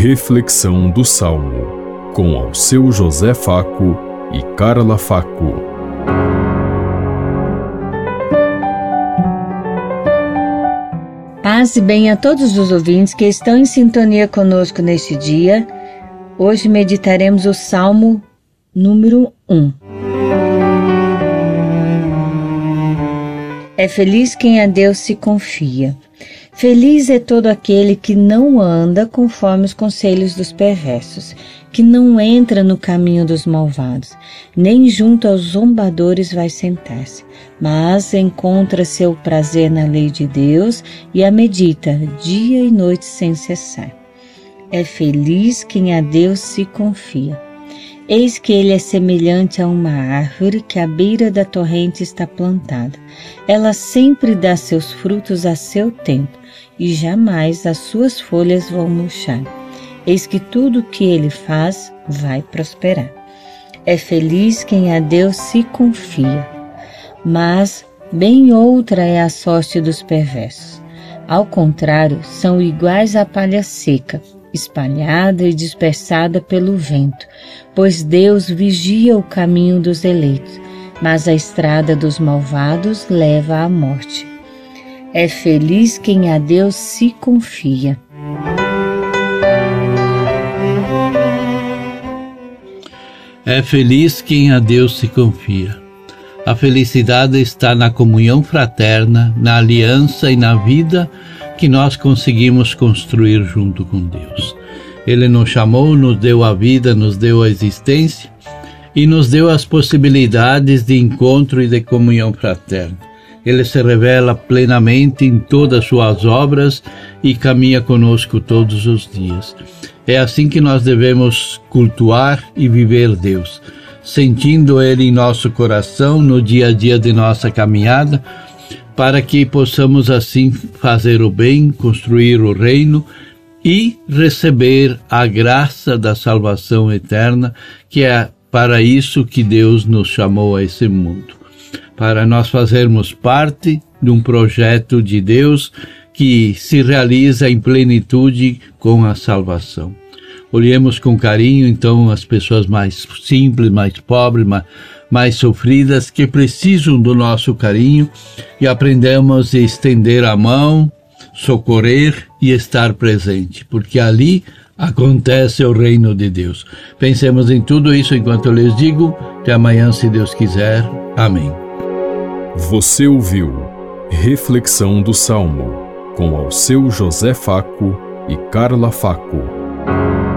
Reflexão do Salmo, com ao seu José Faco e Carla Faco. Paz e bem a todos os ouvintes que estão em sintonia conosco neste dia. Hoje meditaremos o Salmo número 1. É feliz quem a Deus se confia. Feliz é todo aquele que não anda conforme os conselhos dos perversos, que não entra no caminho dos malvados, nem junto aos zombadores vai sentar-se, mas encontra seu prazer na lei de Deus e a medita dia e noite sem cessar. É feliz quem a Deus se confia. Eis que ele é semelhante a uma árvore que à beira da torrente está plantada. Ela sempre dá seus frutos a seu tempo, e jamais as suas folhas vão murchar. Eis que tudo o que ele faz vai prosperar. É feliz quem a Deus se confia. Mas bem outra é a sorte dos perversos. Ao contrário, são iguais à palha seca, espalhada e dispersada pelo vento, pois Deus vigia o caminho dos eleitos, mas a estrada dos malvados leva à morte. É feliz quem a Deus se confia. É feliz quem a Deus se confia. A felicidade está na comunhão fraterna, na aliança e na vida que nós conseguimos construir junto com Deus. Ele nos chamou, nos deu a vida, nos deu a existência e nos deu as possibilidades de encontro e de comunhão fraterna. Ele se revela plenamente em todas as suas obras e caminha conosco todos os dias. É assim que nós devemos cultuar e viver Deus, sentindo Ele em nosso coração no dia a dia de nossa caminhada para que possamos assim fazer o bem, construir o reino e receber a graça da salvação eterna, que é para isso que Deus nos chamou a esse mundo. Para nós fazermos parte de um projeto de Deus que se realiza em plenitude com a salvação. Olhemos com carinho, então, as pessoas mais simples, mais pobres, mais mais sofridas que precisam do nosso carinho e aprendemos a estender a mão, socorrer e estar presente, porque ali acontece o reino de Deus. Pensemos em tudo isso enquanto eu lhes digo. Até amanhã, se Deus quiser. Amém. Você ouviu Reflexão do Salmo com ao seu José Faco e Carla Faco.